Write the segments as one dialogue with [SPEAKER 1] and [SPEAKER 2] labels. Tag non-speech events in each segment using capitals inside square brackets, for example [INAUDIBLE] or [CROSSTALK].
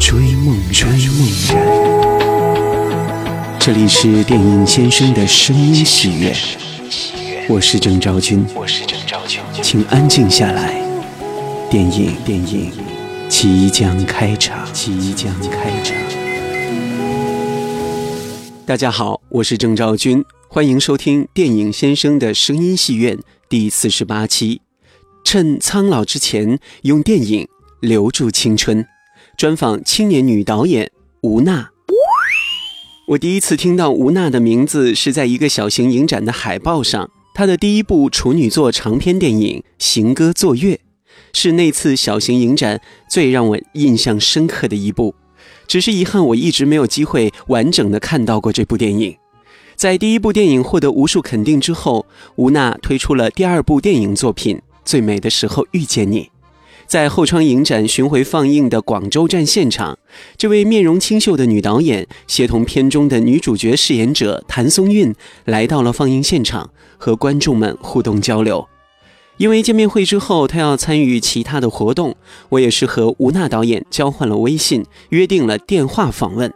[SPEAKER 1] 追梦追梦人。这里是电影先生的声音喜悦，我是郑昭君，请安静下来，电影电影即将开场，即将开场。大家好，我是郑昭君，欢迎收听电影先生的声音戏院。第四十八期，趁苍老之前，用电影留住青春。专访青年女导演吴娜。我第一次听到吴娜的名字是在一个小型影展的海报上。她的第一部处女作长篇电影《行歌作乐》，是那次小型影展最让我印象深刻的一部。只是遗憾，我一直没有机会完整的看到过这部电影。在第一部电影获得无数肯定之后，吴娜推出了第二部电影作品《最美的时候遇见你》。在后窗影展巡回放映的广州站现场，这位面容清秀的女导演协同片中的女主角饰演者谭松韵来到了放映现场，和观众们互动交流。因为见面会之后她要参与其他的活动，我也是和吴娜导演交换了微信，约定了电话访问。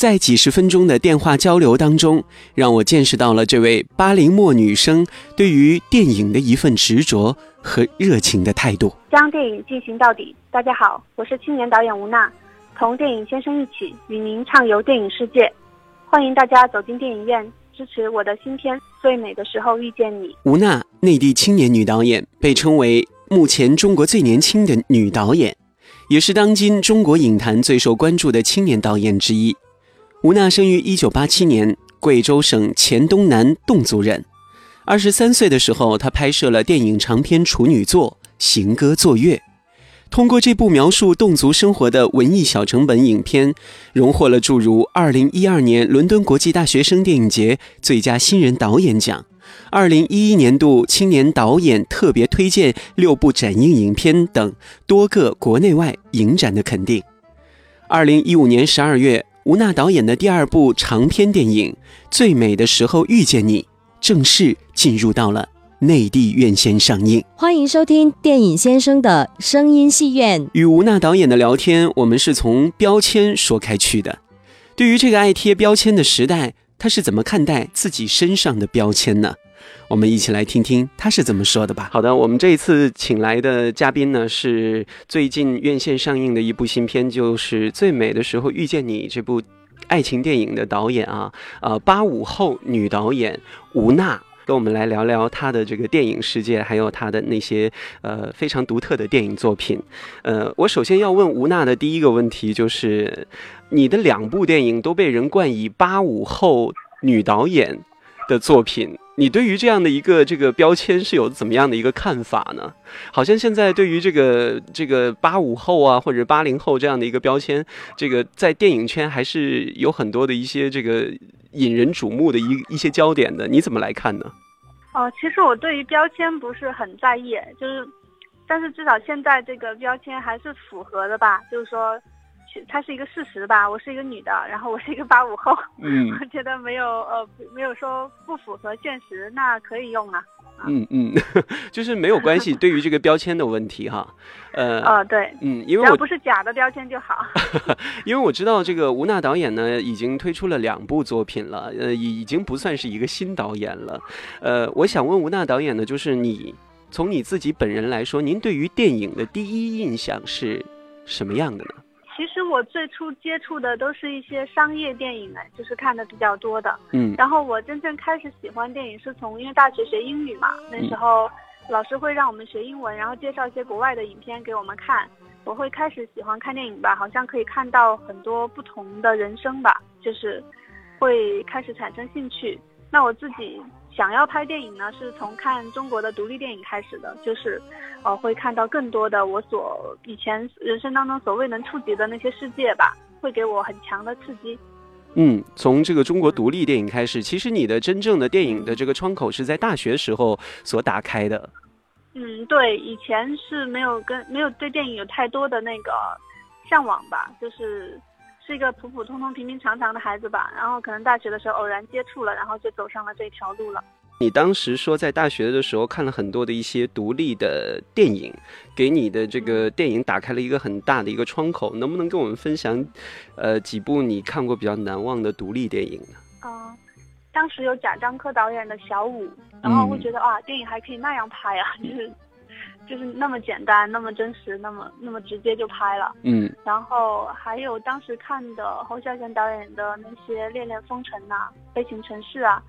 [SPEAKER 1] 在几十分钟的电话交流当中，让我见识到了这位八零末女生对于电影的一份执着和热情的态度。
[SPEAKER 2] 将电影进行到底。大家好，我是青年导演吴娜，同电影先生一起与您畅游电影世界。欢迎大家走进电影院，支持我的新片《最美的时候遇见你》。
[SPEAKER 1] 吴娜，内地青年女导演，被称为目前中国最年轻的女导演，也是当今中国影坛最受关注的青年导演之一。吴娜生于一九八七年，贵州省黔东南侗族人。二十三岁的时候，她拍摄了电影长篇处女作《行歌作乐》。通过这部描述侗族生活的文艺小成本影片，荣获了诸如二零一二年伦敦国际大学生电影节最佳新人导演奖、二零一一年度青年导演特别推荐六部展映影片等多个国内外影展的肯定。二零一五年十二月。吴娜导演的第二部长篇电影《最美的时候遇见你》正式进入到了内地院线上映。
[SPEAKER 3] 欢迎收听电影先生的声音戏院。
[SPEAKER 1] 与吴娜导演的聊天，我们是从标签说开去的。对于这个爱贴标签的时代，他是怎么看待自己身上的标签呢？我们一起来听听他是怎么说的吧。好的，我们这一次请来的嘉宾呢，是最近院线上映的一部新片，就是《最美的时候遇见你》这部爱情电影的导演啊，呃，八五后女导演吴娜，跟我们来聊聊她的这个电影世界，还有她的那些呃非常独特的电影作品。呃，我首先要问吴娜的第一个问题就是，你的两部电影都被人冠以八五后女导演的作品。你对于这样的一个这个标签是有怎么样的一个看法呢？好像现在对于这个这个八五后啊或者八零后这样的一个标签，这个在电影圈还是有很多的一些这个引人瞩目的一一些焦点的，你怎么来看呢？
[SPEAKER 2] 哦，其实我对于标签不是很在意，就是，但是至少现在这个标签还是符合的吧，就是说。它是一个事实吧，我是一个女的，然后我是一个八五后，嗯，[LAUGHS] 我觉得没有呃没有说不符合现实，那可以用啊。
[SPEAKER 1] 嗯嗯，[LAUGHS] 就是没有关系，对于这个标签的问题哈，
[SPEAKER 2] 呃，[LAUGHS] 哦对，
[SPEAKER 1] 嗯，因为我
[SPEAKER 2] 不是假的标签就好。
[SPEAKER 1] 因为我知道这个吴娜导演呢，已经推出了两部作品了，呃，已经不算是一个新导演了。呃，我想问吴娜导演呢，就是你从你自己本人来说，您对于电影的第一印象是什么样的呢？
[SPEAKER 2] 其实我最初接触的都是一些商业电影哎，就是看的比较多的。
[SPEAKER 1] 嗯，
[SPEAKER 2] 然后我真正开始喜欢电影是从因为大学学英语嘛，那时候老师会让我们学英文，然后介绍一些国外的影片给我们看，我会开始喜欢看电影吧，好像可以看到很多不同的人生吧，就是会开始产生兴趣。那我自己想要拍电影呢，是从看中国的独立电影开始的，就是呃会看到更多的我所以前人生当中所未能触及的那些世界吧，会给我很强的刺激。
[SPEAKER 1] 嗯，从这个中国独立电影开始，其实你的真正的电影的这个窗口是在大学时候所打开的。
[SPEAKER 2] 嗯，对，以前是没有跟没有对电影有太多的那个向往吧，就是是一个普普通通、平平常常的孩子吧。然后可能大学的时候偶然接触了，然后就走上了这条路了。
[SPEAKER 1] 你当时说在大学的时候看了很多的一些独立的电影，给你的这个电影打开了一个很大的一个窗口，能不能跟我们分享，呃，几部你看过比较难忘的独立电影呢？
[SPEAKER 2] 嗯，当时有贾樟柯导演的小五，然后会觉得啊，电影还可以那样拍啊，就是就是那么简单，那么真实，那么那么直接就拍了。
[SPEAKER 1] 嗯，
[SPEAKER 2] 然后还有当时看的侯孝贤导演的那些《恋恋风尘》呐，《悲情城市》啊，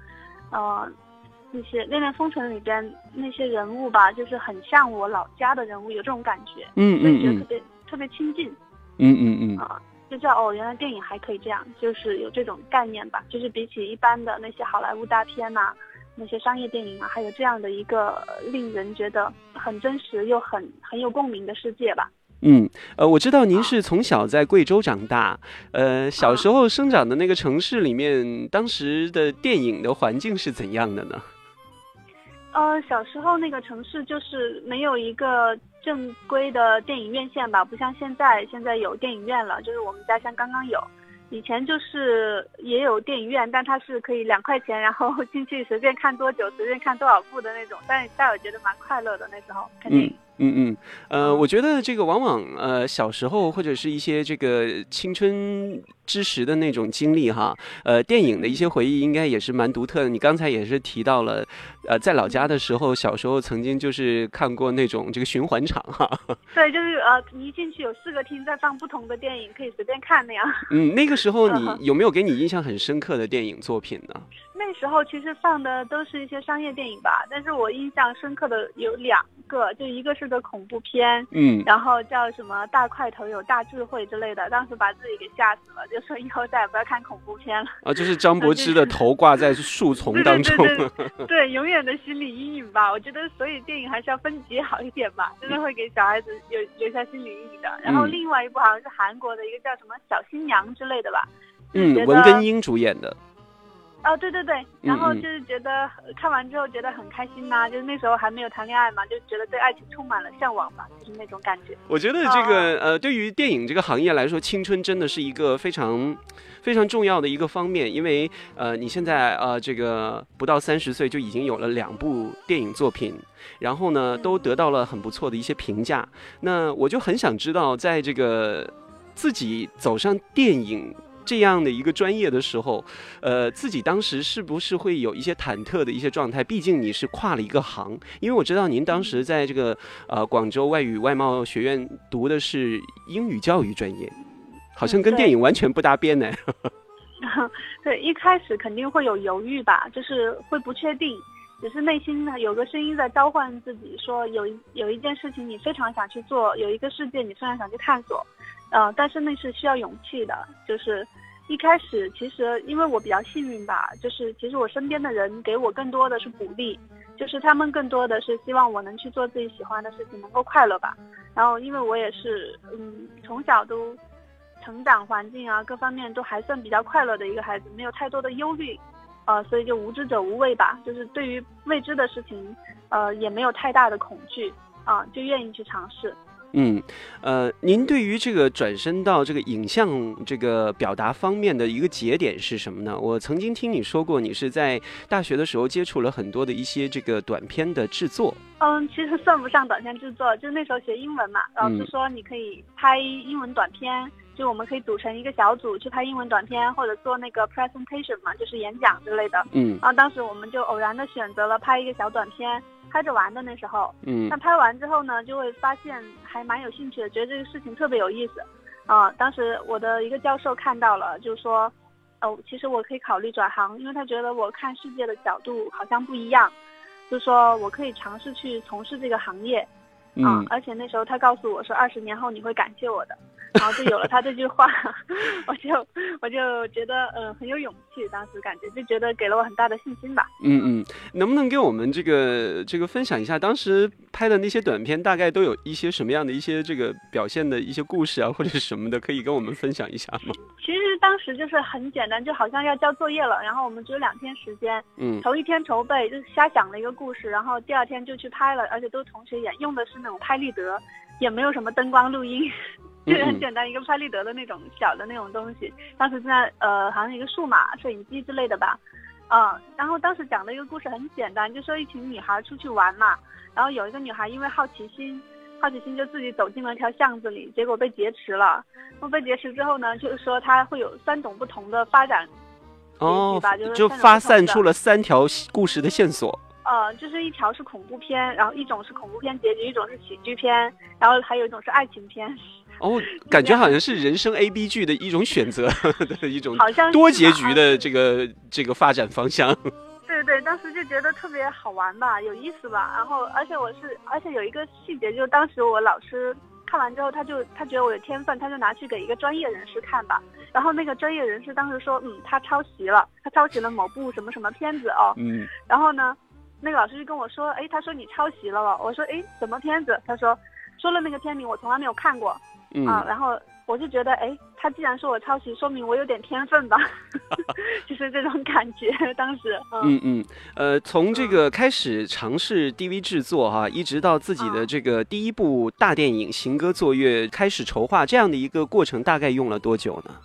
[SPEAKER 2] 呃。那些《恋恋风尘》里边那些人物吧，就是很像我老家的人物，有这种感觉，
[SPEAKER 1] 嗯
[SPEAKER 2] 所以觉得特别特别亲近，
[SPEAKER 1] 嗯嗯嗯，
[SPEAKER 2] 啊，就叫哦，原来电影还可以这样，就是有这种概念吧，就是比起一般的那些好莱坞大片呐，那些商业电影啊，还有这样的一个令人觉得很真实又很很有共鸣的世界吧。
[SPEAKER 1] 嗯，呃，我知道您是从小在贵州长大，呃，小时候生长的那个城市里面，当时的电影的环境是怎样的呢？
[SPEAKER 2] 呃，小时候那个城市就是没有一个正规的电影院线吧，不像现在，现在有电影院了。就是我们家乡刚刚有，以前就是也有电影院，但它是可以两块钱，然后进去随便看多久，随便看多少部的那种。但但我觉得蛮快乐的那时候看电影。
[SPEAKER 1] 嗯嗯，呃，我觉得这个往往呃小时候或者是一些这个青春之时的那种经历哈，呃，电影的一些回忆应该也是蛮独特的。你刚才也是提到了，呃，在老家的时候，小时候曾经就是看过那种这个循环场哈。[LAUGHS]
[SPEAKER 2] 对，就是呃，你一进去有四个厅在放不同的电影，可以随便看那样。
[SPEAKER 1] 嗯，那个时候你有没有给你印象很深刻的电影作品呢？
[SPEAKER 2] 那时候其实放的都是一些商业电影吧，但是我印象深刻的有两个，就一个是个恐怖片，
[SPEAKER 1] 嗯，
[SPEAKER 2] 然后叫什么大块头有大智慧之类的，当时把自己给吓死了，就说以后再也不要看恐怖片了。
[SPEAKER 1] 啊，就是张柏芝的头挂在树丛当中，
[SPEAKER 2] 对对对，对，永远的心理阴影吧。我觉得所以电影还是要分级好一点吧，真的会给小孩子有留下心理阴影的。然后另外一部好像是韩国的一个叫什么小新娘之类的吧，
[SPEAKER 1] 嗯，文根英主演的。
[SPEAKER 2] 哦，对对对，然后就是觉得看完之后觉得很开心呐，就是那时候还没有谈恋爱嘛，就觉得对爱情充满了向往吧，就是那种感觉。
[SPEAKER 1] 我觉得这个呃，对于电影这个行业来说，青春真的是一个非常非常重要的一个方面，因为呃，你现在呃这个不到三十岁就已经有了两部电影作品，然后呢都得到了很不错的一些评价。那我就很想知道，在这个自己走上电影。这样的一个专业的时候，呃，自己当时是不是会有一些忐忑的一些状态？毕竟你是跨了一个行，因为我知道您当时在这个呃广州外语外贸学院读的是英语教育专业，好像跟电影完全不搭边呢。[LAUGHS]
[SPEAKER 2] 对，一开始肯定会有犹豫吧，就是会不确定，只是内心呢有个声音在召唤自己，说有有一件事情你非常想去做，有一个世界你非常想去探索。呃，但是那是需要勇气的，就是一开始其实因为我比较幸运吧，就是其实我身边的人给我更多的是鼓励，就是他们更多的是希望我能去做自己喜欢的事情，能够快乐吧。然后因为我也是嗯从小都成长环境啊各方面都还算比较快乐的一个孩子，没有太多的忧虑，呃，所以就无知者无畏吧，就是对于未知的事情，呃，也没有太大的恐惧啊，就愿意去尝试。
[SPEAKER 1] 嗯，呃，您对于这个转身到这个影像这个表达方面的一个节点是什么呢？我曾经听你说过，你是在大学的时候接触了很多的一些这个短片的制作。
[SPEAKER 2] 嗯，其实算不上短片制作，就那时候学英文嘛，老师说你可以拍英文短片，就我们可以组成一个小组去拍英文短片，或者做那个 presentation 嘛，就是演讲之类的。
[SPEAKER 1] 嗯，
[SPEAKER 2] 然后当时我们就偶然的选择了拍一个小短片。拍着玩的那时候，
[SPEAKER 1] 嗯，
[SPEAKER 2] 那拍完之后呢，就会发现还蛮有兴趣的，觉得这个事情特别有意思，啊，当时我的一个教授看到了，就说，哦，其实我可以考虑转行，因为他觉得我看世界的角度好像不一样，就说我可以尝试去从事这个行业，
[SPEAKER 1] 嗯，
[SPEAKER 2] 而且那时候他告诉我说，二十年后你会感谢我的，然后就有了他这句话，[LAUGHS] 我就我就觉得呃很有勇气，当时感觉就觉得给了我很大的信心吧。
[SPEAKER 1] 嗯嗯，能不能给我们这个这个分享一下当时拍的那些短片，大概都有一些什么样的一些这个表现的一些故事啊，或者是什么的，可以跟我们分享一下吗？
[SPEAKER 2] 其实当时就是很简单，就好像要交作业了，然后我们只有两天时间，
[SPEAKER 1] 嗯
[SPEAKER 2] 头一天筹备就瞎想了一个故事，然后第二天就去拍了，而且都是同学演，用的是那种拍立得，也没有什么灯光录音，[LAUGHS] 就是很简单一个拍立得的那种小的那种东西。当时在呃好像一个数码摄影机之类的吧，嗯，然后当时讲的一个故事很简单，就说一群女孩出去玩嘛，然后有一个女孩因为好奇心。好奇心就自己走进了一条巷子里，结果被劫持了。那被劫持之后呢，就是说它会有三种不同的发展
[SPEAKER 1] 哦
[SPEAKER 2] 吧就是，
[SPEAKER 1] 就发散出了三条故事的线索。
[SPEAKER 2] 呃，就是一条是恐怖片，然后一种是恐怖片结局，一种是喜剧片，然后还有一种是爱情片，
[SPEAKER 1] 哦，[LAUGHS] 感觉好像是人生 A B 剧的一种选择 [LAUGHS] 的一种
[SPEAKER 2] 好像
[SPEAKER 1] 多结局的这个这个发展方向。[LAUGHS]
[SPEAKER 2] 对对，当时就觉得特别好玩吧，有意思吧。然后，而且我是，而且有一个细节，就是当时我老师看完之后，他就他觉得我有天分，他就拿去给一个专业人士看吧。然后那个专业人士当时说，嗯，他抄袭了，他抄袭了某部什么什么片子哦。
[SPEAKER 1] 嗯
[SPEAKER 2] 然后呢，那个老师就跟我说，哎，他说你抄袭了吧？我说，哎，什么片子？他说，说了那个片名我从来没有看过。
[SPEAKER 1] 嗯
[SPEAKER 2] 啊，然后我就觉得，哎，他既然说我抄袭，说明我有点天分吧，[LAUGHS] 就是这种感觉。当时，嗯
[SPEAKER 1] 嗯嗯，呃，从这个开始尝试 DV 制作哈，一直到自己的
[SPEAKER 2] 啊
[SPEAKER 1] 这个第一部大电影《行歌作乐》开始筹划，这样的一个过程大概用了多久呢？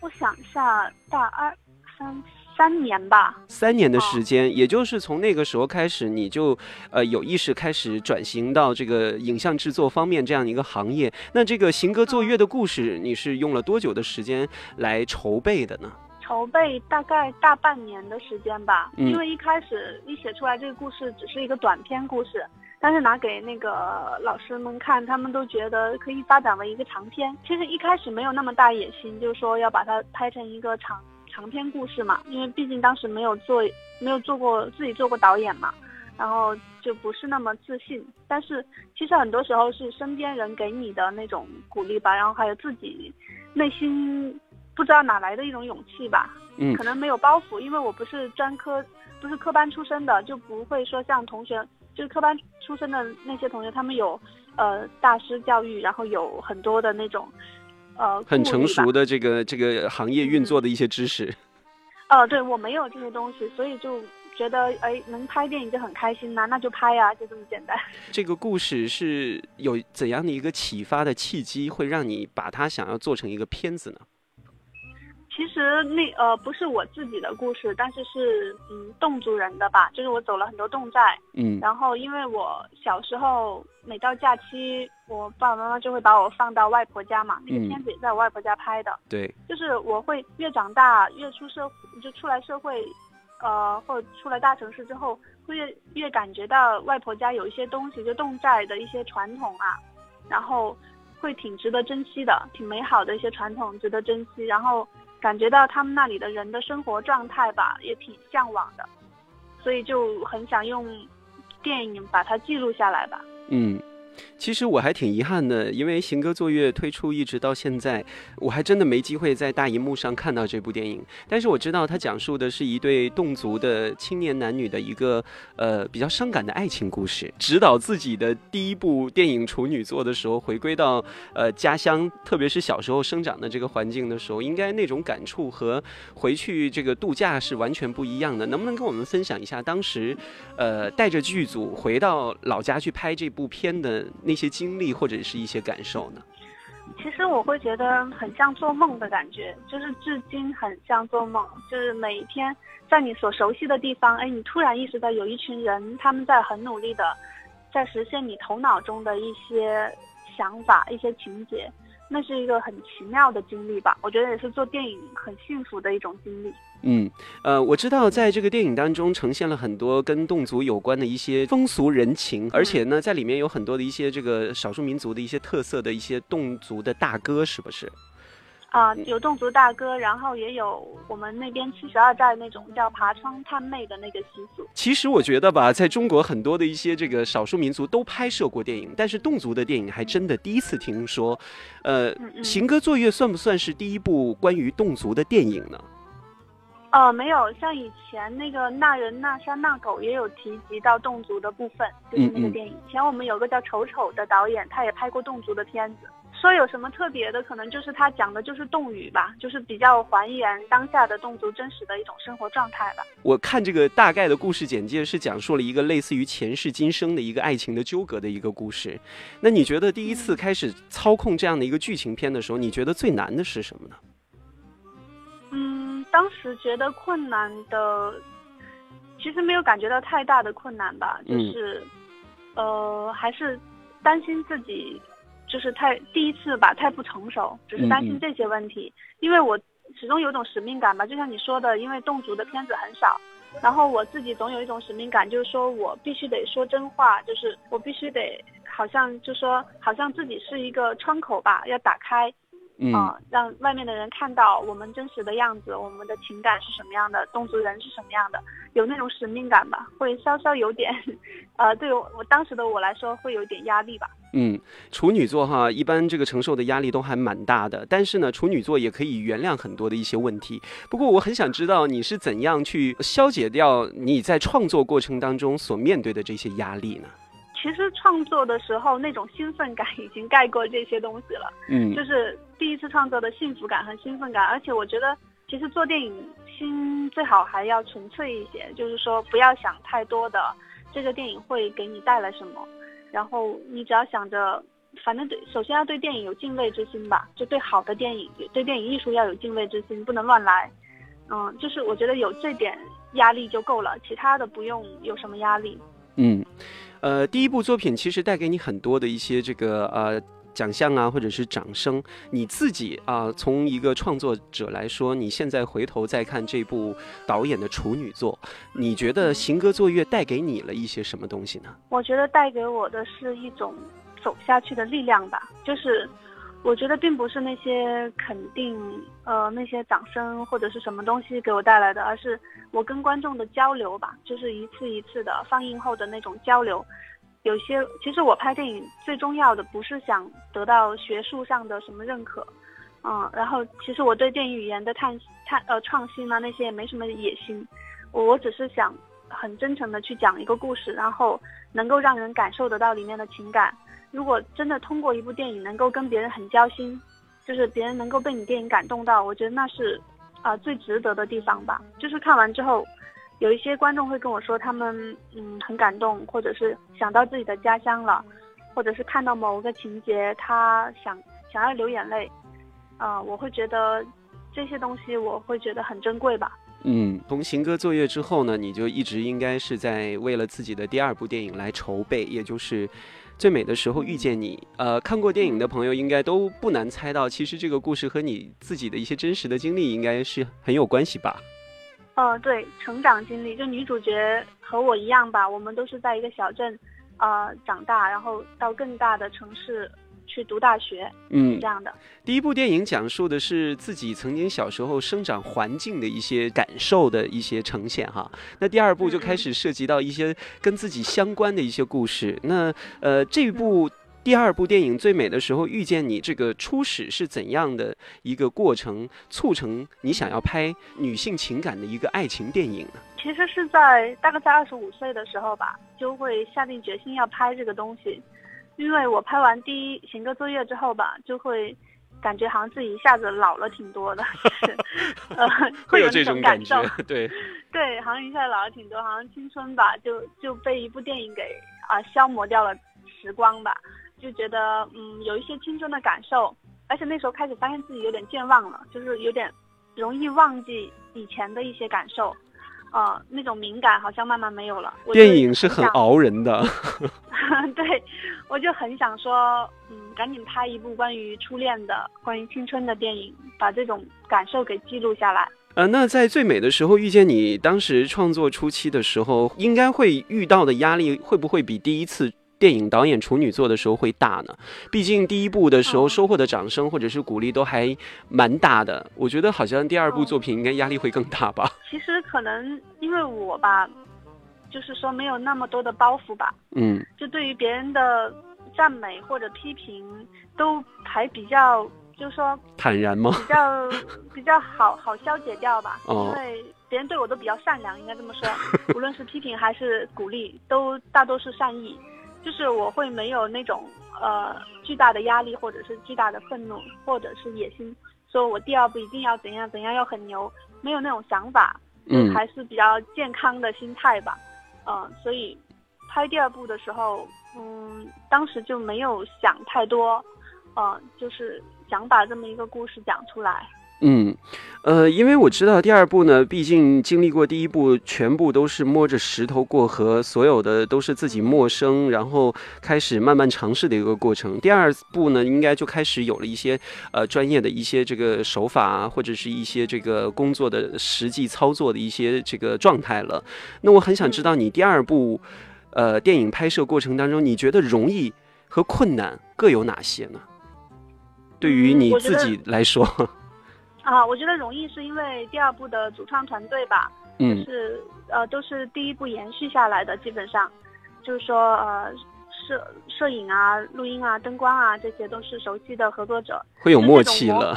[SPEAKER 2] 我想一下，大二三三年吧。
[SPEAKER 1] 三年的
[SPEAKER 2] 哦
[SPEAKER 1] 时间，也就是从那个时候开始，你就呃有意识开始转型到这个影像制作方面这样一个行业。那这个行歌作乐的故事，你是用了多久的时间来筹备的呢？
[SPEAKER 2] 筹备大概大半年的时间吧，
[SPEAKER 1] 嗯
[SPEAKER 2] 因为一开始一写出来这个故事只是一个短篇故事，但是拿给那个老师们看，他们都觉得可以发展为一个长篇。其实一开始没有那么大野心，就是说要把它拍成一个长长篇故事嘛，因为毕竟当时没有做没有做过自己做过导演嘛，然后就不是那么自信。但是其实很多时候是身边人给你的那种鼓励吧，然后还有自己内心不知道哪来的一种勇气吧。
[SPEAKER 1] 嗯
[SPEAKER 2] 可能没有包袱，因为我不是专科，不是科班出身的，就不会说像同学，就是科班出身的那些同学，他们有呃大师教育，然后有很多的那种呃
[SPEAKER 1] 很成熟的这个这个行业运作的一些知识。
[SPEAKER 2] 呃，对我没有这些东西，所以就觉得哎能拍电影就很开心呐、那就拍呀、就这么简单。[LAUGHS]
[SPEAKER 1] 这个故事是有怎样的一个启发的契机，会让你把它想要做成一个片子呢？
[SPEAKER 2] 其实那呃不是我自己的故事，但是是嗯侗族人的吧，就是我走了很多侗寨，
[SPEAKER 1] 嗯。
[SPEAKER 2] 然后因为我小时候每到假期，我爸爸妈妈就会把我放到外婆家嘛，那个
[SPEAKER 1] 嗯。
[SPEAKER 2] 片子也在我外婆家拍的。
[SPEAKER 1] 对，
[SPEAKER 2] 就是我会越长大越出社就出来社会，呃或者出来大城市之后，会越越感觉到外婆家有一些东西，就侗寨的一些传统啊，然后会挺值得珍惜的，挺美好的一些传统值得珍惜，然后感觉到他们那里的人的生活状态吧，也挺向往的，所以就很想用电影把它记录下来吧。
[SPEAKER 1] 嗯。其实我还挺遗憾的，因为《行歌作乐》推出一直到现在，我还真的没机会在大荧幕上看到这部电影。但是我知道它讲述的是一对侗族的青年男女的一个呃比较伤感的爱情故事。指导自己的第一部电影处女作的时候，回归到呃家乡，特别是小时候生长的这个环境的时候，应该那种感触和回去这个度假是完全不一样的。能不能跟我们分享一下当时呃带着剧组回到老家去拍这部片的那些经历或者是一些感受呢？
[SPEAKER 2] 其实我会觉得很像做梦的感觉，就是至今很像做梦，就是每一天在你所熟悉的地方，哎，你突然意识到有一群人，他们在很努力的在实现你头脑中的一些想法、一些情节，那是一个很奇妙的经历吧。我觉得也是做电影很幸福的一种经历。
[SPEAKER 1] 嗯，呃，我知道在这个电影当中呈现了很多跟侗族有关的一些风俗人情，而且呢，在里面有很多的一些这个少数民族的一些特色的一些侗族的大歌，是不是？
[SPEAKER 2] 啊、有侗族大歌，然后也有我们那边七十二寨那种叫爬窗探妹的那个习俗。
[SPEAKER 1] 其实我觉得吧，在中国很多的一些这个少数民族都拍摄过电影，但是侗族的电影还真的第一次听说。呃，
[SPEAKER 2] 嗯嗯
[SPEAKER 1] 行歌作乐算不算是第一部关于侗族的电影呢？
[SPEAKER 2] 呃，没有，像以前那个那人那山那狗也有提及到侗族的部分，就是那个电影。以前我们有个叫丑丑的导演，他也拍过侗族的片子。说有什么特别的，可能就是他讲的就是侗语吧，就是比较还原当下的侗族真实的一种生活状态吧。
[SPEAKER 1] 我看这个大概的故事简介是讲述了一个类似于前世今生的一个爱情的纠葛的一个故事。那你觉得第一次开始操控这样的一个剧情片的时候，你觉得最难的是什么呢？
[SPEAKER 2] 嗯，当时觉得困难的，其实没有感觉到太大的困难吧，就
[SPEAKER 1] 嗯
[SPEAKER 2] 是，呃，还是担心自己就是太第一次吧，太不成熟，只是担心这些问题，因为我始终有种使命感吧，就像你说的，因为侗族的片子很少。然后我自己总有一种使命感，就是说我必须得说真话，就是我必须得好像就说好像自己是一个窗口吧，要打开，
[SPEAKER 1] 嗯
[SPEAKER 2] 啊、让外面的人看到我们真实的样子，我们的情感是什么样的，侗族人是什么样的，有那种使命感吧，会稍稍有点，[LAUGHS] 呃，对我我当时的我来说会有点压力吧。
[SPEAKER 1] 嗯，处女座哈，一般这个承受的压力都还蛮大的，但是呢，处女座也可以原谅很多的一些问题。不过我很想知道你是怎样去消解掉你在创作过程当中所面对的这些压力呢？
[SPEAKER 2] 其实创作的时候那种兴奋感已经盖过这些东西了，
[SPEAKER 1] 嗯
[SPEAKER 2] 就是第一次创作的幸福感和兴奋感，而且我觉得其实做电影心最好还要纯粹一些，就是说不要想太多的这个电影会给你带来什么，然后你只要想着，反正对，首先要对电影有敬畏之心吧，就对好的电影，对电影艺术要有敬畏之心，不能乱来。嗯，就是我觉得有这点压力就够了，其他的不用有什么压力。
[SPEAKER 1] 嗯，呃，第一部作品其实带给你很多的一些这个呃奖项啊，或者是掌声。你自己啊、从一个创作者来说，你现在回头再看这部导演的处女作，你觉得《行歌作乐》带给你了一些什么东西呢？
[SPEAKER 2] 我觉得带给我的是一种走下去的力量吧，就是我觉得并不是那些肯定，呃，那些掌声或者是什么东西给我带来的，而是我跟观众的交流吧，就是一次一次的放映后的那种交流。有些其实我拍电影最重要的不是想得到学术上的什么认可，嗯，然后其实我对电影语言的探探呃创新啊那些也没什么野心，我我只是想很真诚的去讲一个故事，然后能够让人感受得到里面的情感。如果真的通过一部电影能够跟别人很交心，就是别人能够被你电影感动到，我觉得那是啊、最值得的地方吧。就是看完之后，有一些观众会跟我说他们嗯很感动，或者是想到自己的家乡了，或者是看到某个情节他想想要流眼泪，啊、我会觉得这些东西我会觉得很珍贵吧。
[SPEAKER 1] 嗯，从行歌作业之后呢，你就一直应该是在为了自己的第二部电影来筹备，也就是《最美的时候遇见你》。呃，看过电影的朋友应该都不难猜到，其实这个故事和你自己的一些真实的经历应该是很有关系吧？
[SPEAKER 2] 呃，对，成长经历，就女主角和我一样吧，我们都是在一个小镇，呃，长大，然后到更大的城市去读大学，
[SPEAKER 1] 嗯
[SPEAKER 2] 这，样的。
[SPEAKER 1] 第一部电影讲述的是自己曾经小时候生长环境的一些感受的一些呈现哈。那第二部就开始涉及到一些跟自己相关的一些故事。那呃，这部第二部电影《最美的时候遇见你》这个初始是怎样的一个过程，促成你想要拍女性情感的一个爱情电影呢？
[SPEAKER 2] 其实是在大概在二十五岁的时候吧，就会下定决心要拍这个东西，因为我拍完第一《行歌作业》之后吧，就会感觉好像自己一下子老了挺多的，就 [LAUGHS] 是呃会有那种感受，[LAUGHS]
[SPEAKER 1] 对，
[SPEAKER 2] 对，好像一下子老了挺多，好像青春吧，就就被一部电影给啊、消磨掉了时光吧，就觉得嗯有一些青春的感受，而且那时候开始发现自己有点健忘了，就是有点容易忘记以前的一些感受，呃，那种敏感好像慢慢没有了。
[SPEAKER 1] 电影是很熬人的。[LAUGHS]
[SPEAKER 2] 对，我就很想说，嗯，赶紧拍一部关于初恋的、关于青春的电影，把这种感受给记录下来。
[SPEAKER 1] 呃，那在最美的时候遇见你，当时创作初期的时候，应该会遇到的压力会不会比第一次电影导演处女作的时候会大呢？毕竟第一部的时候收获的掌声或者是鼓励都还蛮大的，我觉得好像第二部作品应该压力会更大吧。[LAUGHS]
[SPEAKER 2] 其实可能因为我吧，就是说没有那么多的包袱吧。
[SPEAKER 1] 嗯，
[SPEAKER 2] 就对于别人的赞美或者批评，都还比较，就是说
[SPEAKER 1] 坦然吗？
[SPEAKER 2] 比较比较好好消解掉吧。
[SPEAKER 1] 哦
[SPEAKER 2] 因为别人对我都比较善良，应该这么说。无论是批评还是鼓励，都大多是善意。就是我会没有那种呃巨大的压力，或者是巨大的愤怒，或者是野心，说我第二部一定要怎样怎样要很牛，没有那种想法。
[SPEAKER 1] 嗯
[SPEAKER 2] 还是比较健康的心态吧，嗯、所以拍第二部的时候，嗯，当时就没有想太多，嗯、就是想把这么一个故事讲出来。
[SPEAKER 1] 嗯，呃，因为我知道第二部呢，毕竟经历过第一部，全部都是摸着石头过河，所有的都是自己陌生，然后开始慢慢尝试的一个过程。第二部呢，应该就开始有了一些呃专业的一些这个手法啊，或者是一些这个工作的实际操作的一些这个状态了。那我很想知道你第二部呃电影拍摄过程当中，你觉得容易和困难各有哪些呢？对于你自己来说，
[SPEAKER 2] 啊，我觉得容易是因为第二部的主创团队吧，
[SPEAKER 1] 嗯。
[SPEAKER 2] 是呃都是第一部延续下来的，基本上就是说呃摄摄影啊、录音啊、灯光啊这些都是熟悉的合作者，
[SPEAKER 1] 会有默契了。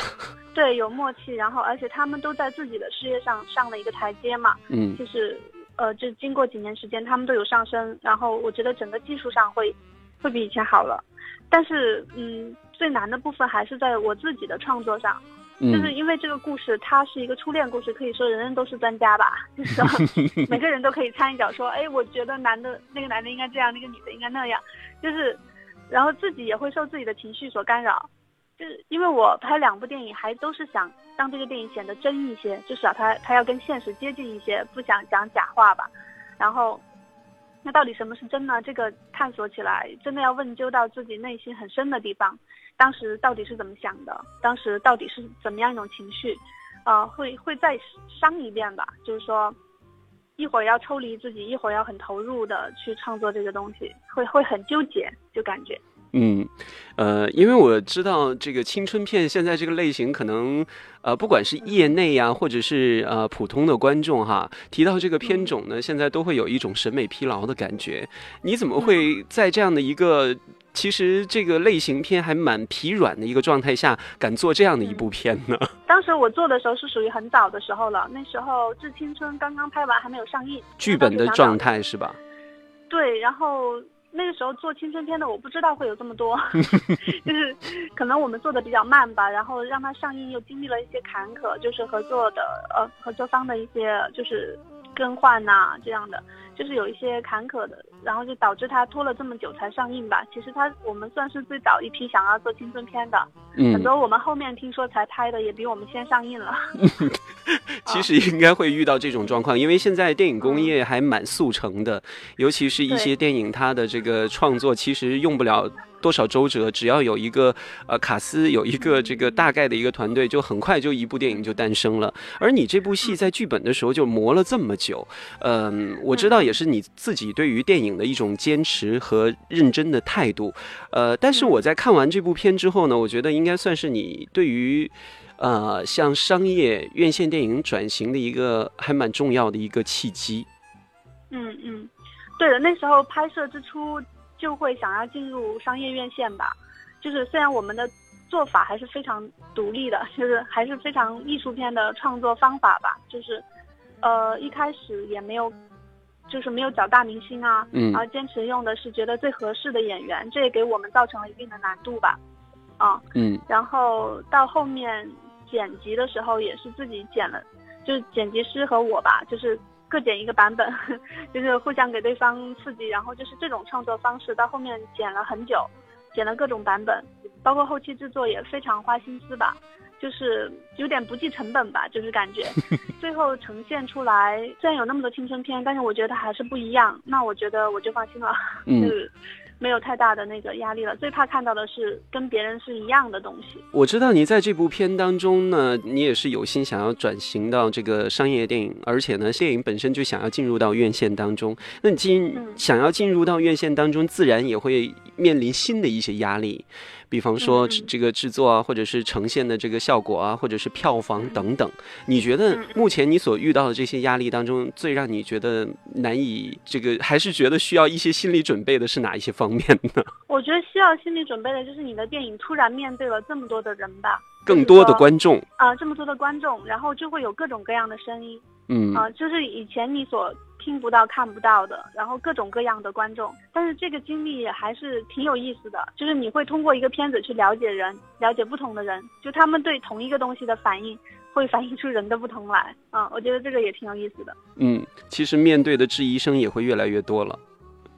[SPEAKER 2] 对，有默契，然后而且他们都在自己的事业上上了一个台阶嘛，
[SPEAKER 1] 嗯。
[SPEAKER 2] 就是呃，就经过几年时间，他们都有上升，然后我觉得整个技术上会会比以前好了，但是嗯，最难的部分还是在我自己的创作上，就是
[SPEAKER 1] 嗯
[SPEAKER 2] 因为这个故事它是一个初恋故事，可以说人人都是专家吧，[LAUGHS] 就是说 [LAUGHS] 每个人都可以掺一脚说，哎，我觉得男的那个男的应该这样，那个女的应该那样，就是，然后自己也会受自己的情绪所干扰。就是因为我拍两部电影，还都是想让这个电影显得真一些，至少它它要跟现实接近一些，不想讲假话吧。然后，那到底什么是真呢？这个探索起来真的要问究到自己内心很深的地方，当时到底是怎么想的？当时到底是怎么样一种情绪？啊，会会再伤一遍吧，就是说，一会儿要抽离自己，一会儿要很投入的去创作这个东西，会会很纠结，就感觉。
[SPEAKER 1] 嗯，呃，因为我知道这个青春片现在这个类型，可能呃，不管是业内呀、或者是呃普通的观众哈，提到这个片种呢，现在都会有一种审美疲劳的感觉。你怎么会在这样的一个其实这个类型片还蛮疲软的一个状态下，敢做这样的一部片呢？[LAUGHS]
[SPEAKER 2] 当时我做的时候是属于很早的时候了，那时候《致青春》刚刚拍完，还没有上映。
[SPEAKER 1] 剧本的状态是吧？
[SPEAKER 2] 对，然后那个时候做青春片的，我不知道会有这么多，[LAUGHS] 就是可能我们做的比较慢吧，然后让它上映又经历了一些坎坷，就是合作的呃合作方的一些就是更换呐、这样的，就是有一些坎坷的，然后就导致它拖了这么久才上映吧。其实它我们算是最早一批想要做青春片的，很
[SPEAKER 1] 嗯，
[SPEAKER 2] 多我们后面听说才拍的也比我们先上映了。[LAUGHS]
[SPEAKER 1] 其实应该会遇到这种状况，因为现在电影工业还蛮速成的，尤其是一些电影，它的这个创作其实用不了多少周折，只要有一个呃卡斯，有一个这个大概的一个团队，就很快就一部电影就诞生了。而你这部戏在剧本的时候就磨了这么久，嗯，我知道也是你自己对于电影的一种坚持和认真的态度，呃，但是我在看完这部片之后呢，我觉得应该算是你对于。呃，向商业院线电影转型的一个还蛮重要的一个契机。
[SPEAKER 2] 嗯嗯，对的，那时候拍摄之初就会想要进入商业院线吧，就是虽然我们的做法还是非常独立的，就是还是非常艺术片的创作方法吧，就是呃一开始也没有。就是没有找大明星啊，
[SPEAKER 1] 嗯。
[SPEAKER 2] 然后坚持用的是觉得最合适的演员，这也给我们造成了一定的难度吧，啊，
[SPEAKER 1] 嗯。
[SPEAKER 2] 然后到后面剪辑的时候也是自己剪了，就是剪辑师和我吧，就是各剪一个版本，[LAUGHS] 就是互相给对方刺激，然后就是这种创作方式，到后面剪了很久，剪了各种版本，包括后期制作也非常花心思吧，就是有点不计成本吧，就是感觉 [LAUGHS] 最后呈现出来，虽然有那么多青春片，但是我觉得还是不一样，那我觉得我就放心了，[LAUGHS] 就
[SPEAKER 1] 嗯
[SPEAKER 2] 是没有太大的那个压力了。最怕看到的是跟别人是一样的东西。
[SPEAKER 1] 我知道你在这部片当中呢，你也是有心想要转型到这个商业电影，而且呢，电影本身就想要进入到院线当中。那你进想要进入到院线当中，自然也会面临新的一些压力。比方说这个制作啊，或者是呈现的这个效果啊，或者是票房等等，你觉得目前你所遇到的这些压力当中，最让你觉得难以这个，还是觉得需要一些心理准备的是哪一些方面呢？[LAUGHS]
[SPEAKER 2] 我觉得需要心理准备的就是你的电影突然面对了这么多的人吧，
[SPEAKER 1] 更多的观众。
[SPEAKER 2] 啊，这么多的观众，然后就会有各种各样的声音，
[SPEAKER 1] 嗯。
[SPEAKER 2] 啊，就是以前你所。听不到、看不到的，然后各种各样的观众，但是这个经历还是挺有意思的。就是你会通过一个片子去了解人，了解不同的人，就他们对同一个东西的反应，会反映出人的不同来。嗯，我觉得这个也挺有意思的。
[SPEAKER 1] 嗯，其实面对的质疑声也会越来越多了。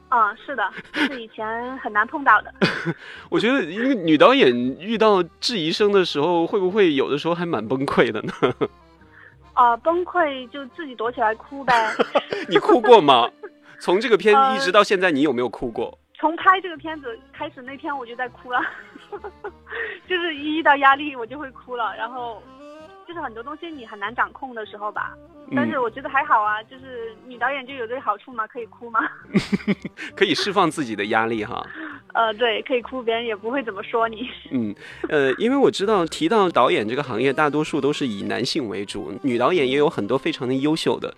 [SPEAKER 2] 嗯，是的，是以前很难碰到的。[LAUGHS]
[SPEAKER 1] 我觉得一个女导演遇到质疑声的时候，会不会有的时候还蛮崩溃的呢？
[SPEAKER 2] 啊，崩溃就自己躲起来哭呗。[LAUGHS]
[SPEAKER 1] 你哭过吗？[LAUGHS] 从这个片一直到现在，你有没有哭过？
[SPEAKER 2] 从拍这个片子开始那天我就在哭了，[LAUGHS] 就是一遇到压力我就会哭了，然后就是很多东西你很难掌控的时候吧。但是我觉得还好啊，就是女导演就有这个好处嘛，可以哭嘛，[LAUGHS]
[SPEAKER 1] 可以释放自己的压力哈。[LAUGHS]
[SPEAKER 2] 呃，对，可以哭，别人也不会怎么说你。[LAUGHS]
[SPEAKER 1] 嗯，呃，因为我知道提到导演这个行业，大多数都是以男性为主，女导演也有很多非常的优秀的。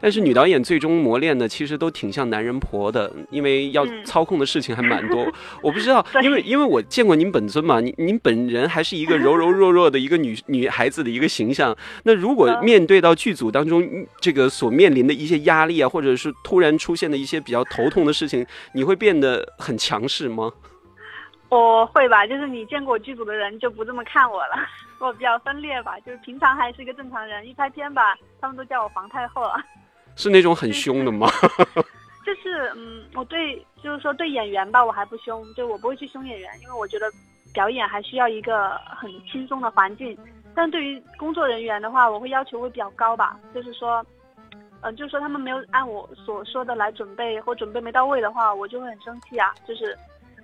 [SPEAKER 1] 但是女导演最终磨练的其实都挺像男人婆的，因为要操控的事情还蛮多。我不知道，因为因为我见过您本尊嘛，您您本人还是一个柔柔弱弱的一个女女孩子的一个形象。那如果面对到剧组当中这个所面临的一些压力啊，或者是突然出现的一些比较头痛的事情，你会变得很强势吗？
[SPEAKER 2] 我会吧，就是你见过剧组的人就不这么看我了，[LAUGHS] 我比较分裂吧，就是平常还是一个正常人，一拍片吧，他们都叫我皇太后了。[LAUGHS]
[SPEAKER 1] 是那种很凶的吗？[LAUGHS]
[SPEAKER 2] 就是嗯，我对就是说对演员吧，我还不凶，就我不会去凶演员，因为我觉得表演还需要一个很轻松的环境。但对于工作人员的话，我会要求会比较高吧，就是说，嗯，就是说他们没有按我所说的来准备，或准备没到位的话，我就会很生气啊。就是，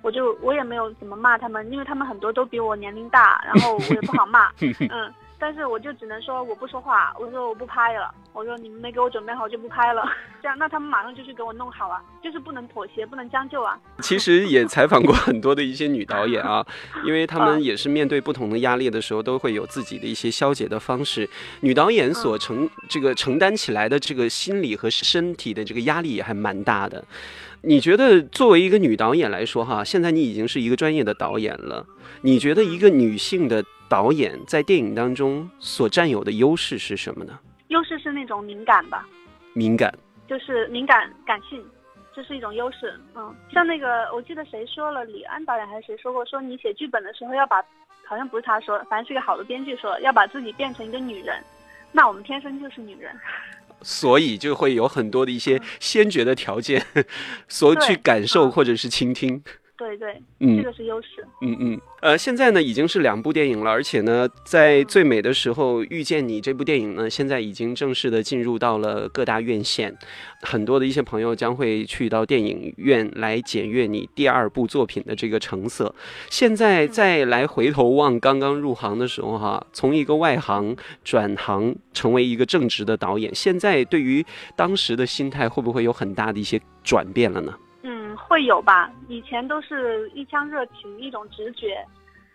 [SPEAKER 2] 我就我也没有怎么骂他们，因为他们很多都比我年龄大，然后我也不好骂，[LAUGHS] 嗯。但是我就只能说我不说话，我说我不拍了，我说你们没给我准备好就不拍了，[LAUGHS] 这样那他们马上就去给我弄好啊，就是不能妥协，不能将就啊。
[SPEAKER 1] 其实也采访过很多的一些女导演啊，因为他们也是面对不同的压力的时候，都会有自己的一些消解的方式。女导演所承这个承担起来的这个心理和身体的这个压力也还蛮大的。你觉得作为一个女导演来说哈，现在你已经是一个专业的导演了，你觉得一个女性的？导演在电影当中所占有的优势是什么呢？
[SPEAKER 2] 优势是那种敏感吧，
[SPEAKER 1] 敏感
[SPEAKER 2] 就是敏感感性，这是一种优势。嗯，像那个我记得谁说了，李安导演还是谁说过，说你写剧本的时候要把，好像不是他说，反正是一个好的编剧说，要把自己变成一个女人。那我们天生就是女人，
[SPEAKER 1] 所以就会有很多的一些先决的条件，[LAUGHS] 所去感受或者是倾听。
[SPEAKER 2] 对对，嗯，这个是优势。
[SPEAKER 1] 嗯嗯，呃，现在呢已经是两部电影了，而且呢，在最美的时候遇见你这部电影呢，现在已经正式的进入到了各大院线，很多的一些朋友将会去到电影院来检阅你第二部作品的这个成色。现在再来回头望刚刚入行的时候哈，从一个外行转行成为一个正直的导演，现在对于当时的心态会不会有很大的一些转变了呢？
[SPEAKER 2] 会有吧，以前都是一腔热情，一种直觉，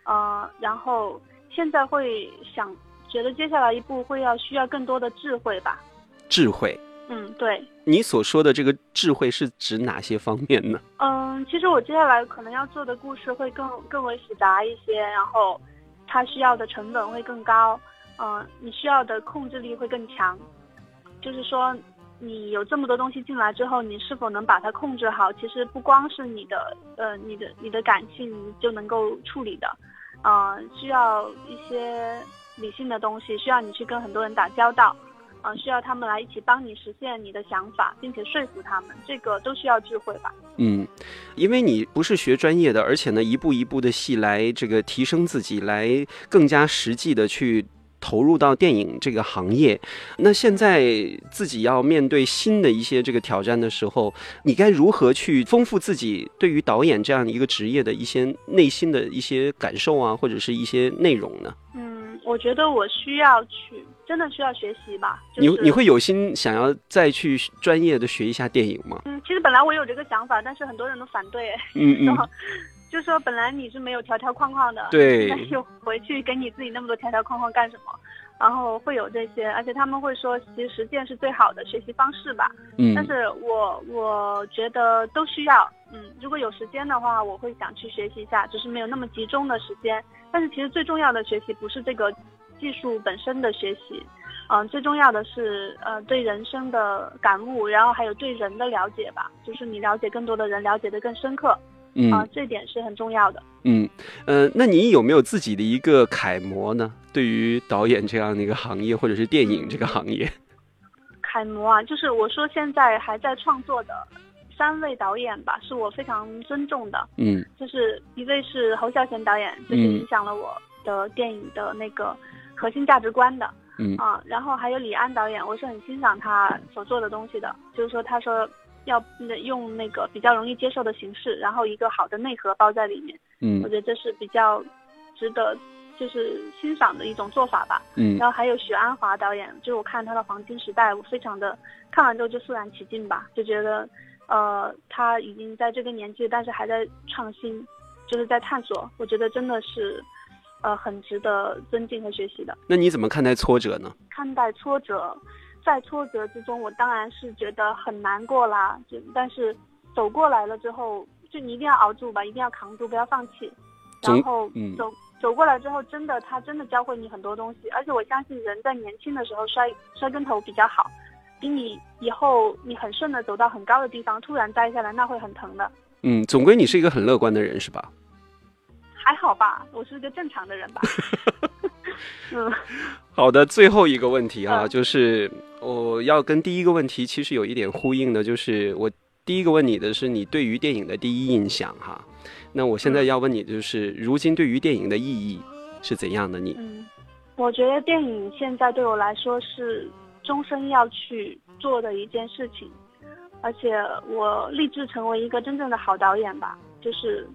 [SPEAKER 2] 呃，然后现在会想，觉得接下来一步会要需要更多的智慧吧。
[SPEAKER 1] 智慧。
[SPEAKER 2] 嗯，对。
[SPEAKER 1] 你所说的这个智慧是指哪些方面呢？
[SPEAKER 2] 嗯，其实我接下来可能要做的故事会更更为复杂一些，然后它需要的成本会更高，嗯，你需要的控制力会更强，就是说。你有这么多东西进来之后，你是否能把它控制好？其实不光是你的，呃，你的你的感性就能够处理的，呃，需要一些理性的东西，需要你去跟很多人打交道，呃，需要他们来一起帮你实现你的想法，并且说服他们，这个都需要智慧吧？
[SPEAKER 1] 嗯，因为你不是学专业的，而且呢，一步一步的戏来这个提升自己，来更加实际的去。投入到电影这个行业。那现在自己要面对新的一些这个挑战的时候，你该如何去丰富自己对于导演这样一个职业的一些内心的一些感受啊，或者是一些内容呢？
[SPEAKER 2] 嗯，我觉得我需要去，真的需要学习吧。
[SPEAKER 1] 你你会有心想要再去专业的学一下电影吗？
[SPEAKER 2] 嗯，其实本来我有这个想法，但是很多人都反对。
[SPEAKER 1] 嗯嗯。[LAUGHS]
[SPEAKER 2] 就说本来你是没有条条框框的，
[SPEAKER 1] 对，
[SPEAKER 2] 又回去给你自己那么多条条框框干什么？然后会有这些，而且他们会说，其实实践是最好的学习方式吧。
[SPEAKER 1] 嗯，
[SPEAKER 2] 但是我我觉得都需要。嗯，如果有时间的话，我会想去学习一下，只是没有那么集中的时间。但是其实最重要的学习不是这个技术本身的学习，嗯，最重要的是呃对人生的感悟，然后还有对人的了解吧，就是你了解更多的人，了解的更深刻。
[SPEAKER 1] 嗯
[SPEAKER 2] 啊，这点是很重要的。
[SPEAKER 1] 嗯，呃，那你有没有自己的一个楷模呢？对于导演这样的一个行业，或者是电影这个行业，[LAUGHS]
[SPEAKER 2] 楷模啊，就是我说现在还在创作的三位导演吧，是我非常尊重的。
[SPEAKER 1] 嗯，
[SPEAKER 2] 就是一位是侯孝贤导演，就是影响了我的电影的那个核心价值观的。
[SPEAKER 1] 嗯
[SPEAKER 2] 啊，然后还有李安导演，我是很欣赏他所做的东西的。就是说，他说。要用那个比较容易接受的形式，然后一个好的内核包在里面。
[SPEAKER 1] 嗯，
[SPEAKER 2] 我觉得这是比较值得就是欣赏的一种做法吧。
[SPEAKER 1] 嗯，
[SPEAKER 2] 然后还有许鞍华导演，就是我看他的《黄金时代》，我非常的看完之后就肃然起敬吧，就觉得呃他已经在这个年纪，但是还在创新，就是在探索。我觉得真的是呃很值得尊敬和学习的。
[SPEAKER 1] 那你怎么看待挫折呢？
[SPEAKER 2] 看待挫折。在挫折之中，我当然是觉得很难过啦。就但是走过来了之后，就你一定要熬住吧，一定要扛住，不要放弃。然后走走过来之后，真的他真的教会你很多东西。而且我相信人在年轻的时候摔摔跟头比较好，比你以后你很顺的走到很高的地方，突然栽下来那会很疼的。
[SPEAKER 1] 嗯，总归你是一个很乐观的人是吧？
[SPEAKER 2] 还好吧，我是个正常的人吧。[LAUGHS] 嗯，
[SPEAKER 1] 好的，最后一个问题啊，就是我要跟第一个问题其实有一点呼应的，就是我第一个问你的是你对于电影的第一印象哈，那我现在要问你就是，如今对于电影的意义是怎样的？你？
[SPEAKER 2] 嗯，我觉得电影现在对我来说是终身要去做的一件事情，而且我立志成为一个真正的好导演吧，就是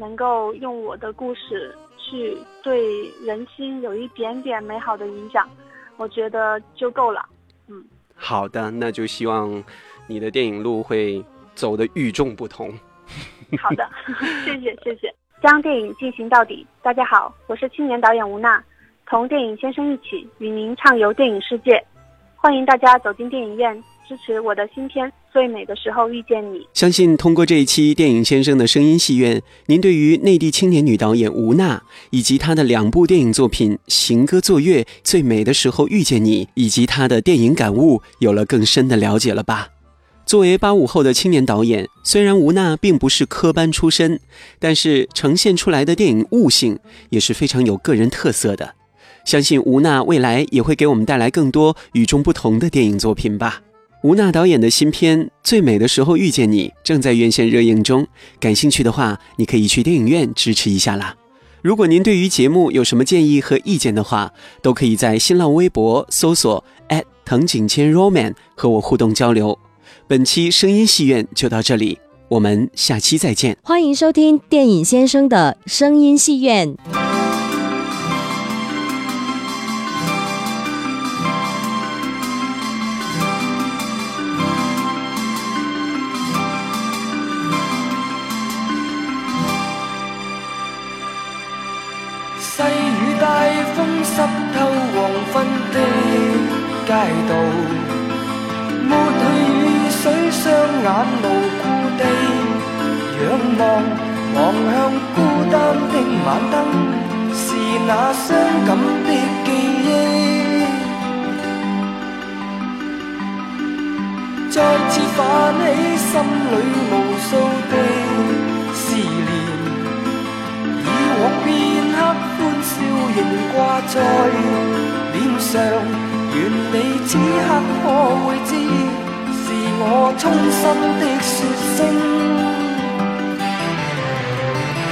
[SPEAKER 2] 能够用我的故事。去对人心有一点点美好的影响，我觉得就够了。嗯，
[SPEAKER 1] 好的，那就希望你的电影路会走得与众不同。[LAUGHS]
[SPEAKER 2] 好的，[LAUGHS] 谢谢谢谢，将电影进行到底。大家好，我是青年导演吴娜，同电影先生一起与您畅游电影世界，欢迎大家走进电影院。支持我的新片《最美的时候遇见你》。
[SPEAKER 1] 相信通过这一期电影先生的声音戏院，您对于内地青年女导演吴娜以及她的两部电影作品《行歌作乐》《最美的时候遇见你》以及她的电影感悟有了更深的了解了吧？作为八五后的青年导演，虽然吴娜并不是科班出身，但是呈现出来的电影悟性也是非常有个人特色的。相信吴娜未来也会给我们带来更多与众不同的电影作品吧。吴娜导演的新片《最美的时候遇见你》正在院线热映中，感兴趣的话，你可以去电影院支持一下啦。如果您对于节目有什么建议和意见的话，都可以在新浪微博搜索藤井千 roman 和我互动交流。本期声音戏院就到这里，我们下期再见。
[SPEAKER 3] 欢迎收听电影先生的声音戏院。
[SPEAKER 4] 街道，抹去雨水，双眼无故地仰望，望向孤单的晚灯，是那伤感的记忆，再次泛起心里无数的思念，以往片刻欢。笑仍挂在脸上，愿你此刻可会知，是我衷心的说声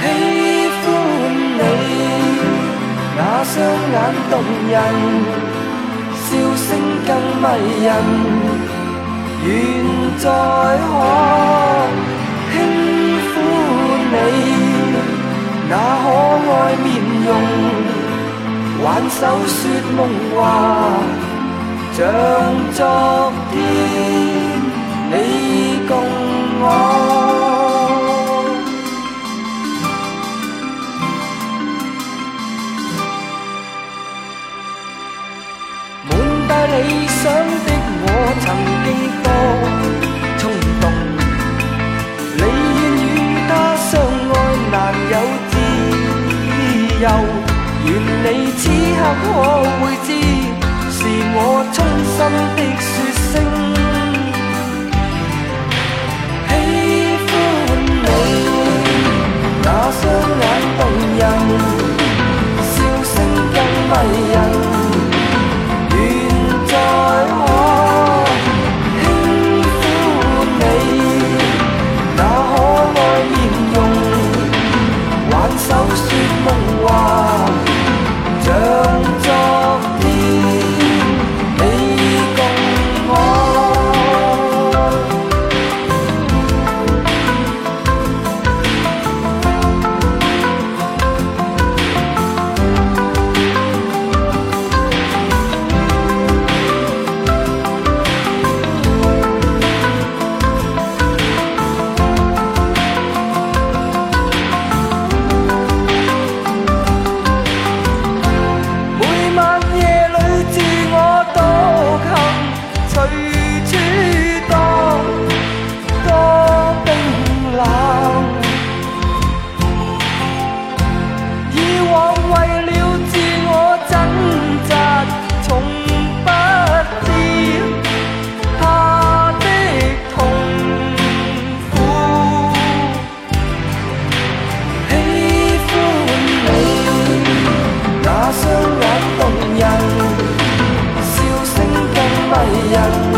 [SPEAKER 4] 喜欢你。那雙眼動人，笑聲更迷人，願再可輕撫你那可愛面容，挽手說夢話，像昨天你共我。满帶理想的我曾經多。衝動，你願與他相愛難有自由，愿你此刻可會知，是我衷心的说声。喜欢你那双眼动人，笑声更迷人。更迷